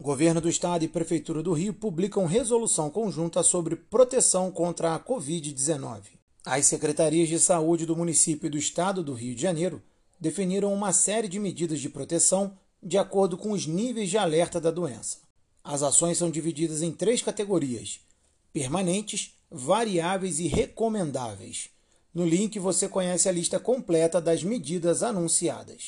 Governo do Estado e Prefeitura do Rio publicam resolução conjunta sobre proteção contra a Covid-19. As secretarias de saúde do município e do Estado do Rio de Janeiro definiram uma série de medidas de proteção de acordo com os níveis de alerta da doença. As ações são divididas em três categorias: permanentes, variáveis e recomendáveis. No link você conhece a lista completa das medidas anunciadas.